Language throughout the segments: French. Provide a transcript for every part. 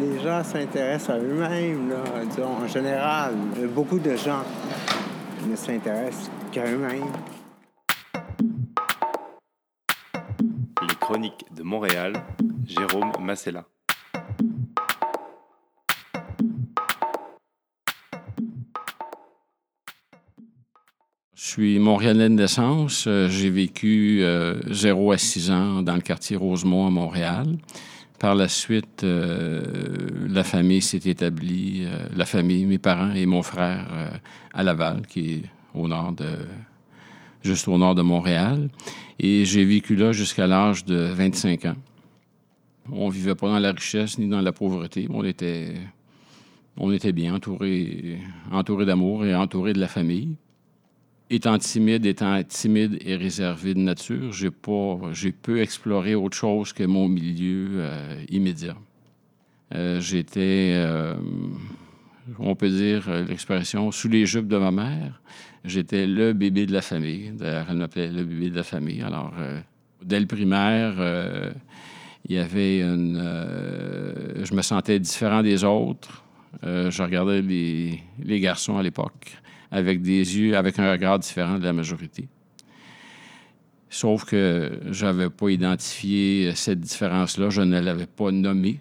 les gens s'intéressent à eux-mêmes, disons, en général. Beaucoup de gens ne s'intéressent qu'à eux-mêmes. Les chroniques de Montréal, Jérôme Massella. Je suis montréalais de naissance. Euh, j'ai vécu 0 euh, à 6 ans dans le quartier Rosemont à Montréal. Par la suite, euh, la famille s'est établie, la famille, mes parents et mon frère à Laval, qui est au nord de, juste au nord de Montréal. Et j'ai vécu là jusqu'à l'âge de 25 ans. On vivait pas dans la richesse ni dans la pauvreté. On était, on était bien entouré, entouré d'amour et entouré de la famille étant timide, étant timide et réservé de nature, j'ai pas, j'ai peu exploré autre chose que mon milieu euh, immédiat. Euh, j'étais, euh, on peut dire l'expression, sous les jupes de ma mère. J'étais le bébé de la famille. D'ailleurs, elle m'appelait le bébé de la famille. Alors, dès le primaire, il y avait une, je me sentais différent des autres. je regardais les, les garçons à l'époque avec des yeux, avec un regard différent de la majorité. Sauf que je n'avais pas identifié cette différence-là, je ne l'avais pas nommée.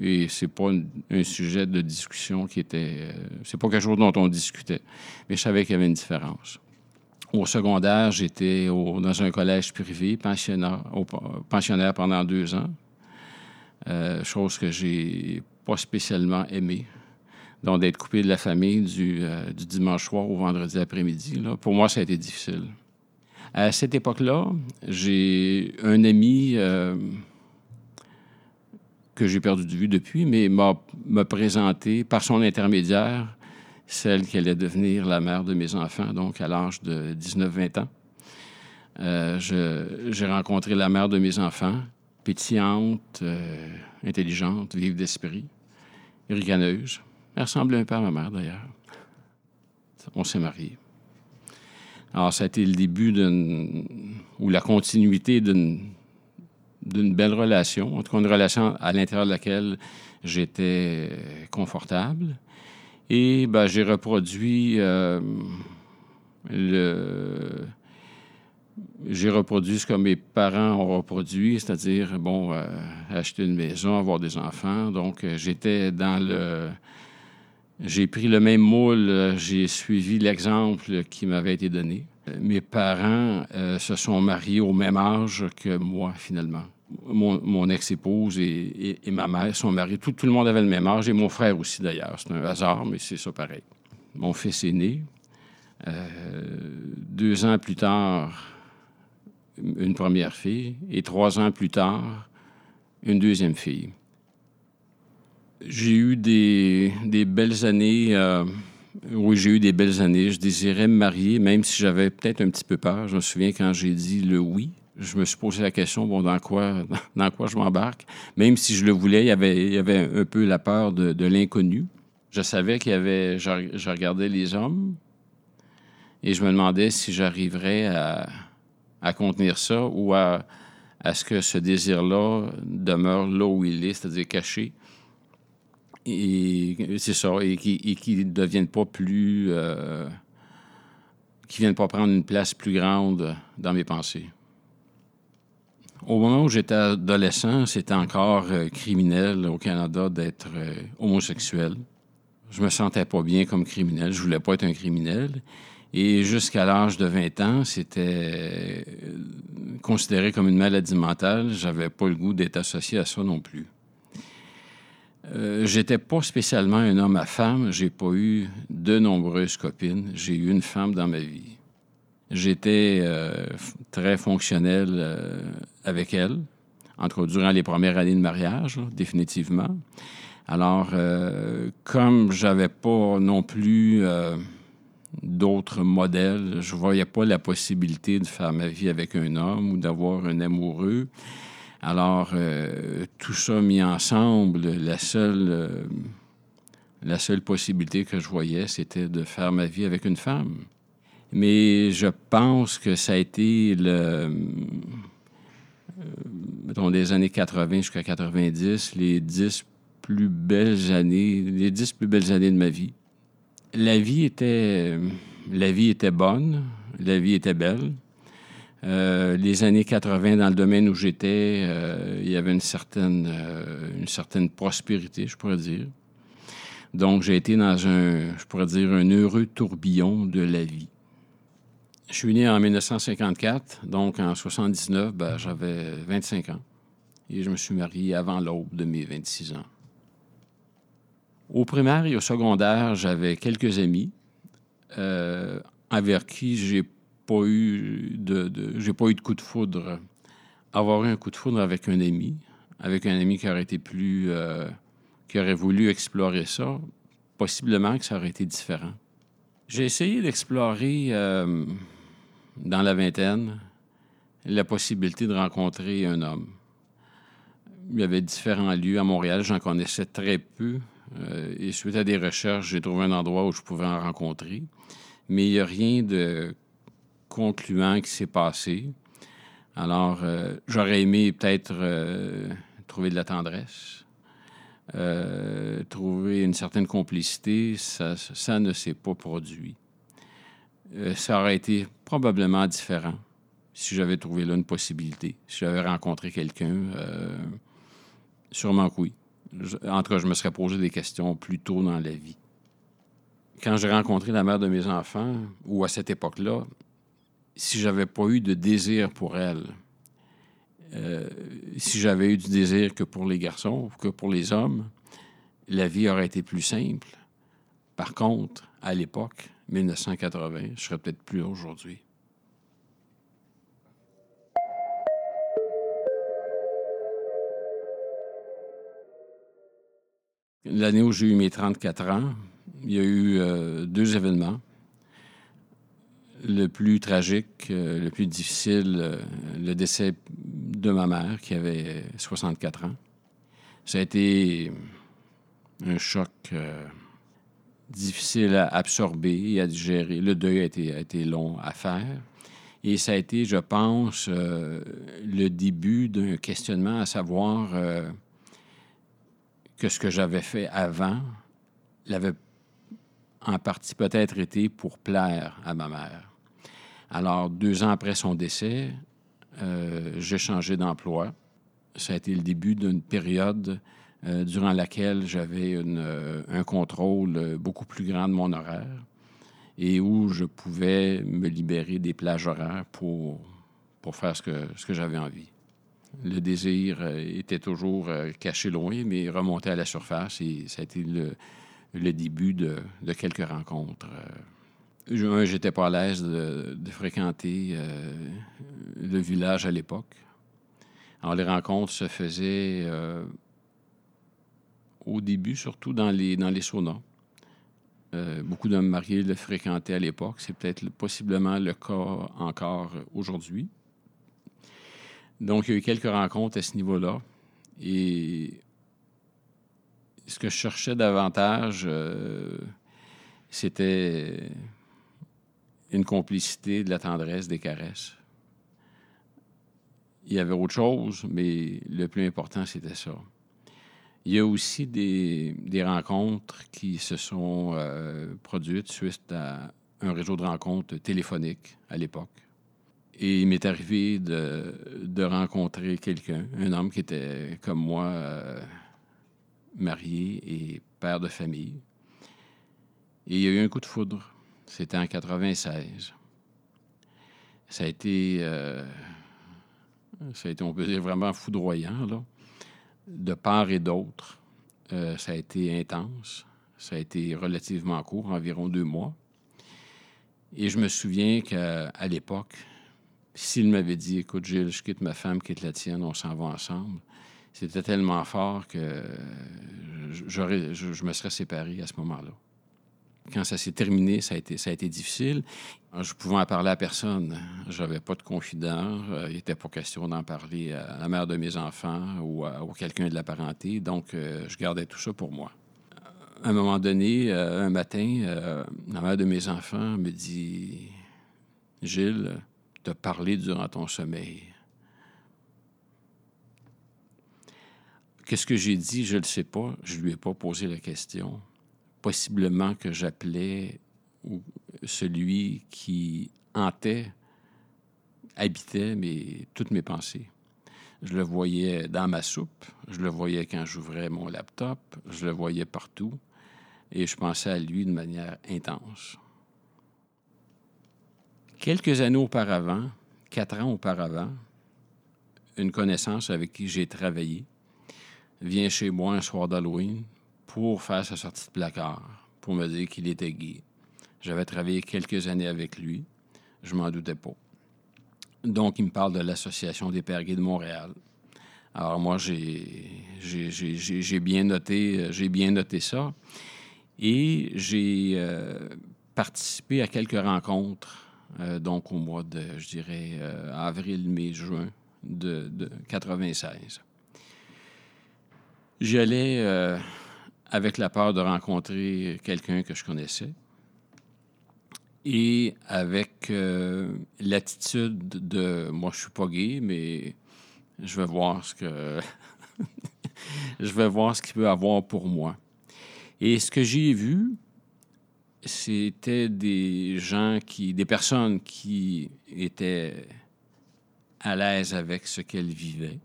Et c'est pas un, sujet de discussion qui était. Euh, c'est pas quelque chose dont on discutait. Mais je savais qu'il y avait une différence. Au secondaire, j'étais dans un collège privé, pensionnaire, pendant deux ans. Euh, chose que j'ai pas spécialement aimée. Donc, d'être coupé de la famille euh, du, dimanche soir au vendredi après-midi, pour moi, ça a été difficile. À cette époque-là, j'ai un ami euh, que j'ai perdu de vue depuis, mais m'a, présenté par son intermédiaire celle qui allait devenir la mère de mes enfants, donc à l'âge de 19-20 ans. Euh, j'ai rencontré la mère de mes enfants, pétillante, intelligente, vive d'esprit, ricaneuse. Elle ressemblait un peu à ma mère, d'ailleurs. On s'est mariés. Alors, ça a été le début d'une... ou la continuité d'une d'une belle relation, en tout cas une relation à l'intérieur de laquelle j'étais confortable. Et ben, j'ai reproduit euh, le... J'ai reproduit ce que mes parents ont reproduit, c'est-à-dire, bon, euh, acheter une maison, avoir des enfants. Donc, j'étais dans le j'ai pris le même moule, euh, j'ai suivi l'exemple qui m'avait été donné. Mes parents euh, se sont mariés au même âge que moi, finalement. Mon, ex-épouse et, ma mère sont mariés. Tout, le monde avait le même âge, et mon frère aussi, d'ailleurs. C'est un hasard, mais c'est ça pareil. Mon fils est né. Euh, deux ans plus tard, une première fille, et trois ans plus tard, une deuxième fille. J'ai eu des, belles années. Euh, oui, j'ai eu des belles années. Je désirais me marier, même si j'avais peut-être un petit peu peur. Je me souviens quand j'ai dit le oui, je me suis posé la question, bon, dans quoi, dans quoi je m'embarque? Même si je le voulais, il y avait, un peu la peur de, l'inconnu. Je savais qu'il y avait, je, regardais les hommes et je me demandais si j'arriverais à, contenir ça ou à ce que ce désir-là demeure là où il est, c'est-à-dire caché et c'est et qui ne deviennent pas plus. Euh, qui viennent pas prendre une place plus grande dans mes pensées. Au moment où j'étais adolescent, c'était encore euh, criminel au Canada d'être euh, homosexuel. Je me sentais pas bien comme criminel. Je voulais pas être un criminel. Et jusqu'à l'âge de 20 ans, c'était considéré comme une maladie mentale. J'avais pas le goût d'être associé à ça non plus. Euh, j'étais pas spécialement un homme à femme. J'ai pas eu de nombreuses copines. J'ai eu une femme dans ma vie. J'étais euh, très fonctionnel euh, avec elle, entre durant les premières années de mariage, définitivement. Alors, comme j'avais pas non plus d'autres modèles, je voyais pas la possibilité de faire ma vie avec un homme ou d'avoir un amoureux. Alors, euh, tout ça mis ensemble, la seule, euh, la seule possibilité que je voyais, c'était de faire ma vie avec une femme. Mais je pense que ça a été le. Euh, mettons, des années 80 jusqu'à 90, les dix plus belles années, les dix plus belles années de ma vie. La vie était, la vie était bonne, la vie était belle. Euh, les années 80, dans le domaine où j'étais, euh, il y avait une certaine, euh, une certaine prospérité, je pourrais dire. Donc, j'ai été dans un, je pourrais dire, un heureux tourbillon de la vie. Je suis né en 1954, donc en 79, ben, j'avais 25 ans. Et je me suis marié avant l'aube de mes 26 ans. Au primaire et au secondaire, j'avais quelques amis avec qui j'ai pas eu de, j'ai pas eu de coup de foudre. Avoir eu un coup de foudre avec un ami, avec un ami qui aurait été plus, euh, qui aurait voulu explorer ça, possiblement que ça aurait été différent. J'ai essayé d'explorer euh, dans la vingtaine la possibilité de rencontrer un homme. Il y avait différents lieux à Montréal, j'en connaissais très peu. Euh, et suite à des recherches, j'ai trouvé un endroit où je pouvais en rencontrer. Mais il n'y a rien de concluant qui s'est passé. Alors, euh, j'aurais aimé peut-être euh, trouver de la tendresse, trouver une certaine complicité. Ça, ça ne s'est pas produit. ça aurait été probablement différent si j'avais trouvé là une possibilité, si j'avais rencontré quelqu'un. sûrement que oui en tout cas, je me serais posé des questions plus tôt dans la vie. Quand j'ai rencontré la mère de mes enfants, ou à cette époque-là, si j'avais pas eu de désir pour elle, euh, si j'avais eu du désir que pour les garçons, que pour les hommes, la vie aurait été plus simple. Par contre, à l'époque, 1980, je serais peut-être plus aujourd'hui. L'année où j'ai eu mes 34 ans, il y a eu euh, deux événements. Le plus tragique, euh, le plus difficile, euh, le décès de ma mère qui avait 64 ans. Ça a été un choc difficile à absorber et à digérer. Le deuil a été, a été long à faire. Et ça a été, je pense, le début d'un questionnement à savoir que ce que j'avais fait avant l'avait en partie peut-être été pour plaire à ma mère. Alors, deux ans après son décès, euh, j'ai changé d'emploi. Ça a été le début d'une période euh, durant laquelle j'avais euh, un contrôle beaucoup plus grand de mon horaire et où je pouvais me libérer des plages horaires pour, faire ce que, j'avais envie. Le désir était toujours caché loin, mais remonté à la surface et ça a été le, début de, quelques rencontres. Euh, j'étais pas à l'aise de, fréquenter le village à l'époque. Alors, les rencontres se faisaient au début, surtout dans les, dans les saunas. beaucoup d'hommes mariés le fréquentaient à l'époque. C'est peut-être possiblement le cas encore aujourd'hui. Donc, il y a eu quelques rencontres à ce niveau-là. Et ce que je cherchais davantage, euh, c'était une complicité, de la tendresse, des caresses. Il y avait autre chose, mais le plus important, c'était ça. Il y a aussi des, rencontres qui se sont euh, produites suite à un réseau de rencontres téléphoniques à l'époque. Et il m'est arrivé de, rencontrer quelqu'un, un homme qui était comme moi, euh, marié et père de famille. Et il y a eu un coup de foudre. C'était en 96. Ça a été, euh, ça a été, on peut dire, vraiment foudroyant, là. De part et d'autre, euh, ça a été intense. Ça a été relativement court, environ deux mois. Et je me souviens qu'à l'époque, s'il m'avait dit, écoute, Gilles, je quitte ma femme, quitte la tienne, on s'en va ensemble, c'était tellement fort que je, me serais séparé à ce moment-là. Quand ça s'est terminé, ça a été, difficile. Je pouvais en parler à personne. J'avais pas de confident. Euh, il n'était pas question d'en parler à la mère de mes enfants ou à, quelqu'un de la parenté. Donc, euh, je gardais tout ça pour moi. À un moment donné, euh, un matin, la mère de mes enfants me dit Gilles, te parler durant ton sommeil. Qu'est-ce que j'ai dit? Je ne le sais pas. Je ne lui ai pas posé la question. Possiblement que j'appelais celui qui hantait, habitait mais, toutes mes pensées. Je le voyais dans ma soupe, je le voyais quand j'ouvrais mon laptop, je le voyais partout, et je pensais à lui de manière intense. Quelques années auparavant, quatre ans auparavant, une connaissance avec qui j'ai travaillé vient chez moi un soir d'Halloween pour faire sa sortie de placard, pour me dire qu'il était gay. J'avais travaillé quelques années avec lui, je m'en doutais pas. Donc, il me parle de l'Association des Pères gays de Montréal. Alors, moi, j'ai bien, noté, bien noté ça. Et j'ai euh, participé à quelques rencontres, euh, donc au mois de, je dirais, euh, avril, mai, juin de, de 96. J'y allais avec la peur de rencontrer quelqu'un que je connaissais et avec euh, l'attitude de moi je suis pas gay mais je vais voir ce que je vais voir ce qu'il peut avoir pour moi. Et ce que j'ai vu c'était des gens qui des personnes qui étaient à l'aise avec ce qu'elles vivaient.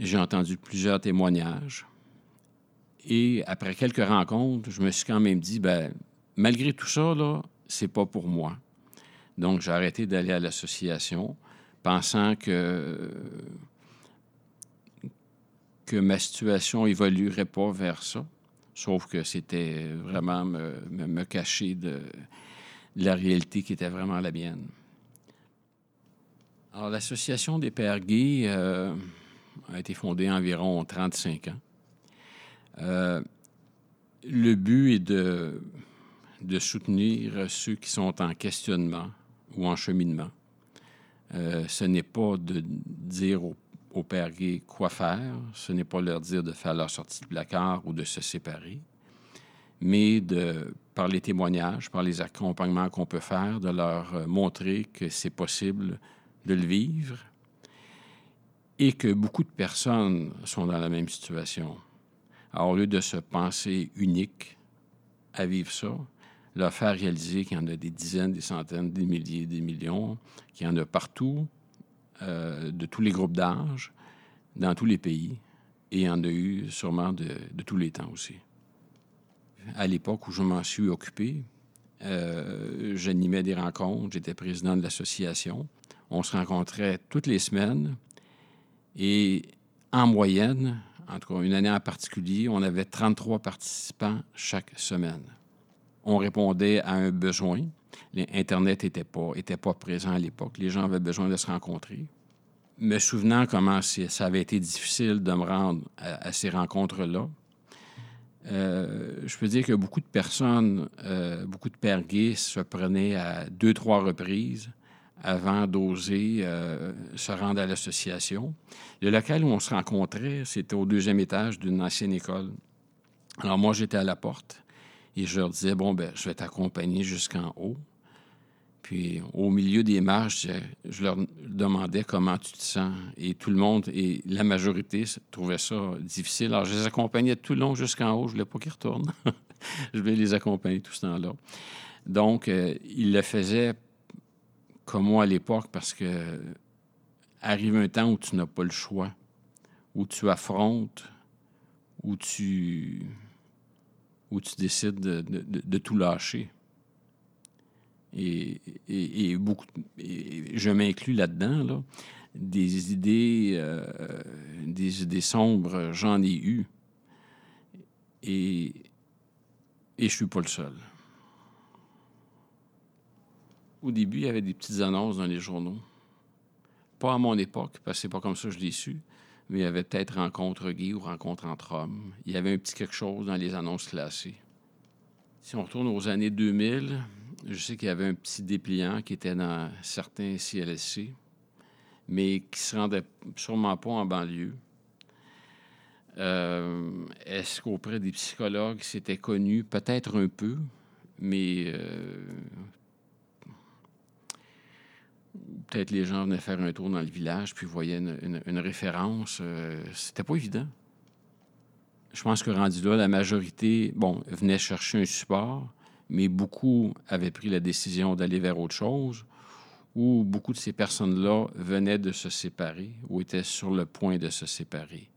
J'ai entendu plusieurs témoignages et après quelques rencontres je me suis quand même dit ben malgré tout ça, là, c'est pas pour moi. Donc, j'ai arrêté d'aller à l'association, pensant que, que ma situation évoluerait pas vers ça. Sauf que c'était vraiment me, me, cacher de, la réalité qui était vraiment la mienne. Alors, l'Association des Pères gays euh, a été fondée environ 35 ans. Euh, le but est de soutenir ceux qui sont en questionnement ou en cheminement. Euh, ce n'est pas de dire aux, pères gays quoi faire, ce n'est pas leur dire de faire leur sortie de placard ou de se séparer, mais de, par les témoignages, par les accompagnements qu'on peut faire, de leur euh, montrer que c'est possible de le vivre et que beaucoup de personnes sont dans la même situation. Alors, au lieu de se penser unique à vivre ça, leur faire réaliser qu'il y en a des dizaines, des centaines, des milliers, des millions, qu'il y en a partout, euh, de tous les groupes d'âge, dans tous les pays, et il y en a eu sûrement de, tous les temps aussi. À l'époque où je m'en suis occupé, euh, j'animais des rencontres, j'étais président de l'association. On se rencontrait toutes les semaines et en moyenne, en tout cas une année en particulier, on avait 33 participants chaque semaine on répondait à un besoin. Internet n'était pas, était pas présent à l'époque. Les gens avaient besoin de se rencontrer. Me souvenant comment ça avait été difficile de me rendre à, ces rencontres-là, euh, je peux dire que beaucoup de personnes, euh, beaucoup de pères se prenaient à deux, trois reprises avant d'oser euh, se rendre à l'association. Le local où on se rencontrait, c'était au deuxième étage d'une ancienne école. Alors moi, j'étais à la porte et je leur disais, bon, ben, je vais t'accompagner jusqu'en haut. Puis au milieu des marches, je, leur demandais comment tu te sens. Et tout le monde, et la majorité trouvait ça difficile. Alors je les accompagnais tout le long jusqu'en haut. Je ne voulais pas qu'ils retournent. je voulais les accompagner tout ce temps-là. Donc, euh, ils le faisaient comme moi à l'époque parce que arrive un temps où tu n'as pas le choix, où tu affrontes, où tu où tu décides de, tout lâcher. Et, beaucoup, je m'inclus là-dedans, là, des idées, euh, des idées sombres, j'en ai eu. Et, et je suis pas le seul. Au début, il y avait des petites annonces dans les journaux. Pas à mon époque, parce que c'est pas comme ça que je l'ai su mais il y avait peut-être rencontre gay ou rencontre entre hommes. Il y avait un petit quelque chose dans les annonces classées. Si on retourne aux années 2000, je sais qu'il y avait un petit dépliant qui était dans certains CLSC, mais qui se rendait sûrement pas en banlieue. Euh, est-ce qu'auprès des psychologues, c'était connu? Peut-être un peu, mais euh, peut-être les gens venaient faire un tour dans le village puis voyaient une, référence. Euh, c'était pas évident. Je pense que rendu là, la majorité, bon, venait chercher un support, mais beaucoup avaient pris la décision d'aller vers autre chose, ou beaucoup de ces personnes-là venaient de se séparer ou étaient sur le point de se séparer.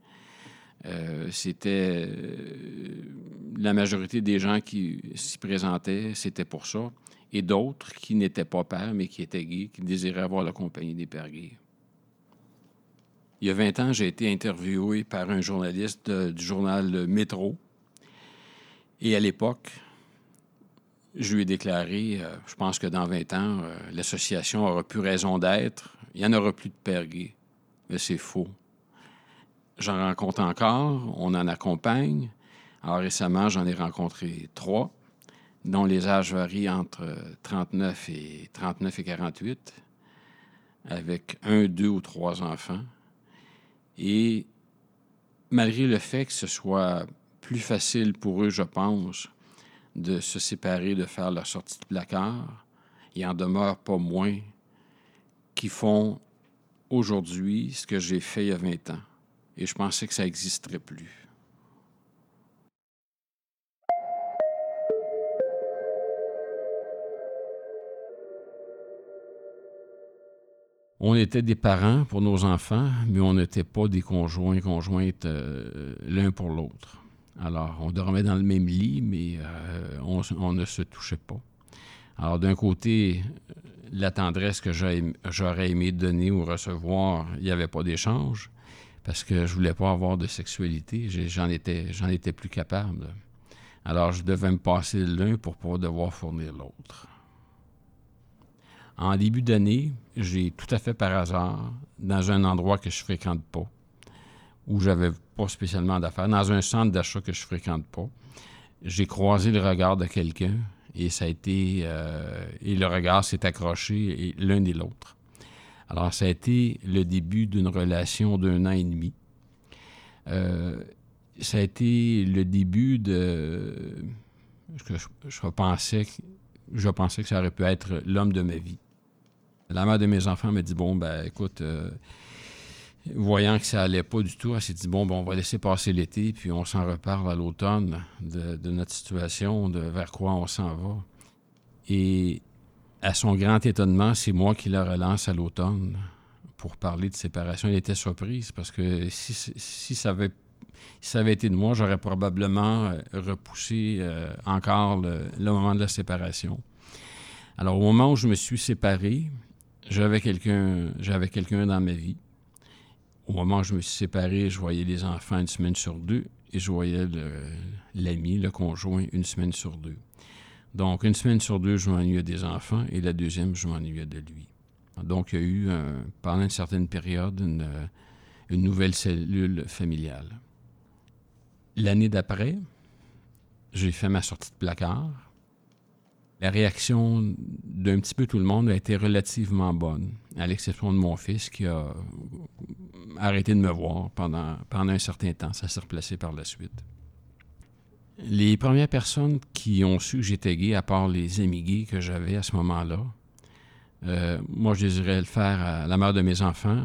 Euh, c'était euh, la majorité des gens qui s'y présentaient, c'était pour ça, et d'autres qui n'étaient pas pères, mais qui étaient gays, qui désiraient avoir la compagnie des pères gays. Il y a 20 ans, j'ai été interviewé par un journaliste du journal Métro. Et à l'époque, je lui ai déclaré, euh, je pense que dans 20 ans, l'association aura plus raison d'être, il n'y en aura plus de pères gays. Mais c'est faux. J'en rencontre encore, on en accompagne. Alors récemment, j'en ai rencontré trois, dont les âges varient entre 39 et 39 et 48, avec un, deux ou trois enfants. Et malgré le fait que ce soit plus facile pour eux, je pense, de se séparer, de faire leur sortie de placard, il en demeure pas moins qui font aujourd'hui ce que j'ai fait il y a 20 ans et je pensais que ça n'existerait plus. On était des parents pour nos enfants, mais on n'était pas des conjoints, conjointes euh, l'un pour l'autre. Alors, on dormait dans le même lit, mais euh, on, ne se touchait pas. Alors, d'un côté, la tendresse que j'aurais aimé donner ou recevoir, il n'y avait pas d'échange parce que je voulais pas avoir de sexualité. J'en étais, j'en étais plus capable. Alors, je devais me passer l'un pour pouvoir devoir fournir l'autre. En début d'année, j'ai tout à fait par hasard, dans un endroit que je fréquente pas, où j'avais pas spécialement d'affaires, dans un centre d'achat que je fréquente pas, j'ai croisé le regard de quelqu'un et ça a été euh, et le regard s'est accroché l'un et l'autre. Alors, ça a été le début d'une relation d'un an et demi. Euh, ça a été le début de... Je, je, pensais, je pensais que ça aurait pu être l'homme de ma vie. La mère de mes enfants m'a dit, bon, ben écoute, euh, voyant que ça allait pas du tout, elle s'est dit, bon, ben, on va laisser passer l'été, puis on s'en reparle à l'automne de, notre situation, de vers quoi on s'en va. Et à son grand étonnement, c'est moi qui la relance à l'automne pour parler de séparation. Elle était surprise parce que si, ça, avait, ça avait été de moi, j'aurais probablement euh, repoussé euh, encore le, moment de la séparation. Alors, au moment où je me suis séparé, j'avais quelqu'un, dans ma vie. Au moment où je me suis séparé, je voyais les enfants une semaine sur deux et je voyais l'ami, le conjoint, une semaine sur deux. Donc, une semaine sur deux, je m'ennuyais des enfants et la deuxième, je m'ennuyais de lui. Donc, il y a eu, pendant une certaine période, une, nouvelle cellule familiale. L'année d'après, j'ai fait ma sortie de placard. La réaction d'un petit peu tout le monde a été relativement bonne, à l'exception de mon fils qui a arrêté de me voir pendant, un certain temps. Ça s'est replacé par la suite. Les premières personnes qui ont su que j'étais gay, à part les amis gays que j'avais à ce moment-là, euh, moi, je désirais le faire à la mère de mes enfants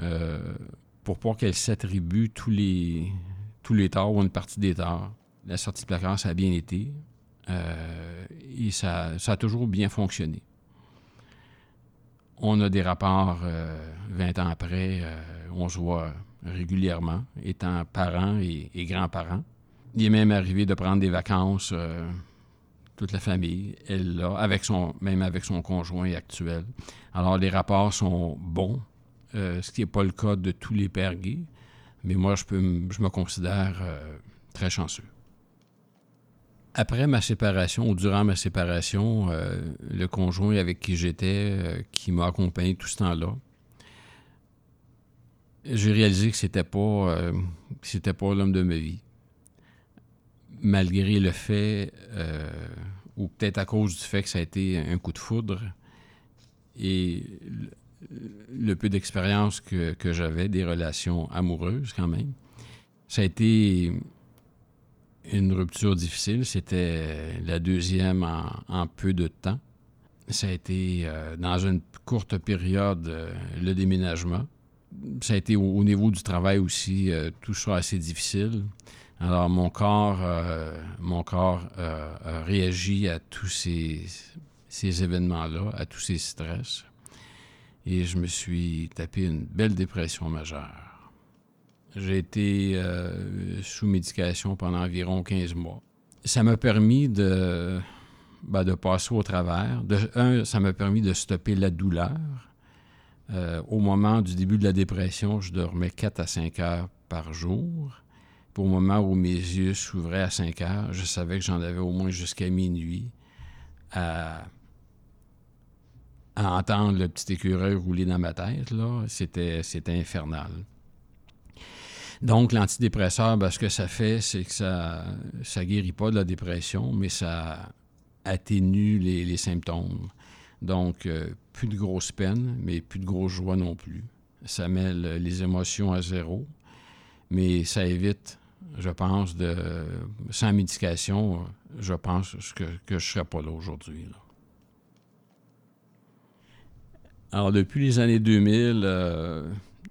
euh, pour pas qu'elle s'attribue tous les, tous les torts ou une partie des torts. La sortie de placard, ça a bien été euh, et ça, ça, a toujours bien fonctionné. On a des rapports 20 ans après, on se voit régulièrement, étant parents et grands-parents. Il est même arrivé de prendre des vacances, euh, toute la famille, elle là, avec son, même avec son conjoint actuel. Alors, les rapports sont bons, euh, ce qui n'est pas le cas de tous les pères gays, mais moi, je, peux, je me considère euh, très chanceux. Après ma séparation, ou durant ma séparation, le conjoint avec qui j'étais, qui m'a accompagné tout ce temps-là, j'ai réalisé que c'était pas, c'était pas l'homme de ma vie. Malgré le fait, euh, ou peut-être à cause du fait que ça a été un coup de foudre, et le, peu d'expérience que, j'avais des relations amoureuses quand même, ça a été une rupture difficile. C'était la deuxième en, peu de temps. Ça a été, euh, dans une courte période, euh, le déménagement. Ça a été au, niveau du travail aussi, euh, tout ça assez difficile. Alors, mon corps, mon corps a réagi à tous ces, ces événements-là, à tous ces stress. Et je me suis tapé une belle dépression majeure. J'ai été sous médication pendant environ 15 mois. Ça m'a permis de, ben, de passer au travers. De, un, ça m'a permis de stopper la douleur. Euh, au moment du début de la dépression, je dormais 4 à 5 heures par jour. Au moment où mes yeux s'ouvraient à 5 heures, je savais que j'en avais au moins jusqu'à minuit à, entendre le petit écureuil rouler dans ma tête. C'était, c'était infernal. Donc, l'antidépresseur, ben, ce que ça fait, c'est que ça ne guérit pas de la dépression, mais ça atténue les, symptômes. Donc, euh, plus de grosses peines, mais plus de grosses joies non plus. Ça met les émotions à zéro, mais ça évite, je pense, de sans médication, je pense que, je ne serais pas là aujourd'hui. Alors, depuis les années 2000, euh,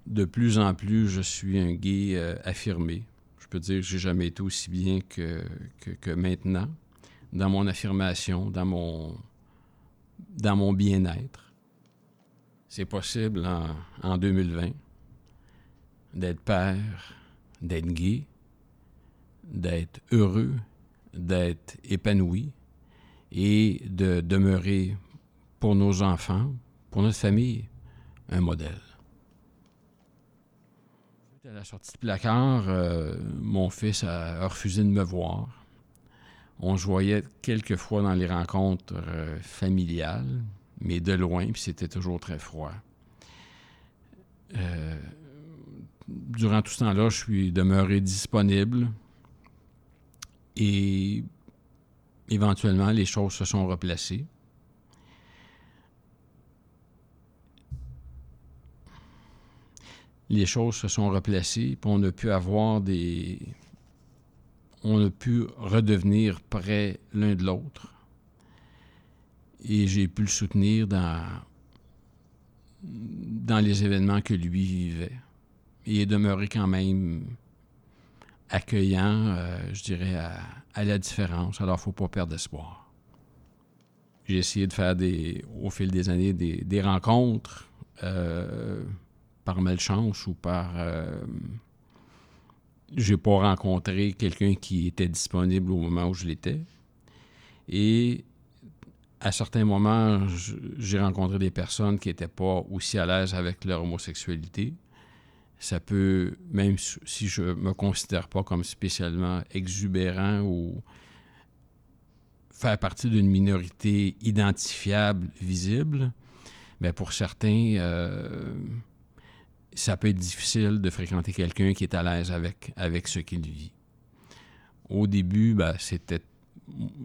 de plus en plus, je suis un gay euh, affirmé. Je peux dire que j'ai jamais été aussi bien que, que maintenant dans mon affirmation, dans mon, dans mon bien-être. C'est possible en, 2020 d'être père, d'être gay, d'être heureux, d'être épanoui et de demeurer pour nos enfants, pour notre famille, un modèle. À la sortie de placard, euh, mon fils a refusé de me voir on se voyait quelques fois dans les rencontres euh, familiales, mais de loin, puis c'était toujours très froid. Euh, durant tout ce temps-là, je suis demeuré disponible et éventuellement, les choses se sont replacées. Les choses se sont replacées, puis on a pu avoir des, on a pu redevenir près l'un de l'autre. Et j'ai pu le soutenir dans, dans les événements que lui vivait. Il est demeuré quand même accueillant, euh, je dirais, à, la différence. Alors, il ne faut pas perdre espoir. J'ai essayé de faire des, au fil des années des, rencontres euh, par malchance ou par euh, j'ai pas rencontré quelqu'un qui était disponible au moment où je l'étais. Et à certains moments, j'ai rencontré des personnes qui n'étaient pas aussi à l'aise avec leur homosexualité. Ça peut, même si je me considère pas comme spécialement exubérant ou faire partie d'une minorité identifiable, visible, mais pour certains, euh, ça peut être difficile de fréquenter quelqu'un qui est à l'aise avec, avec ce qu'il vit. Au début, ben, c'était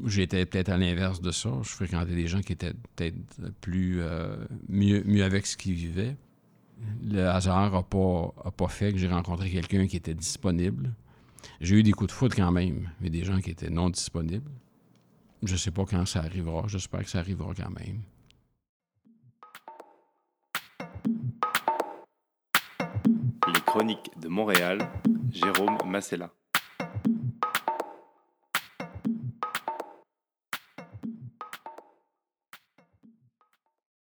j'étais peut-être à l'inverse de ça. Je fréquentais des gens qui étaient peut-être plus euh, mieux, mieux avec ce qu'ils vivaient. Le hasard n'a pas, pas fait que j'ai rencontré quelqu'un qui était disponible. J'ai eu des coups de foot quand même, mais des gens qui étaient non disponibles. Je ne sais pas quand ça arrivera. J'espère que ça arrivera quand même. Chronique de Montréal, Jérôme Massella.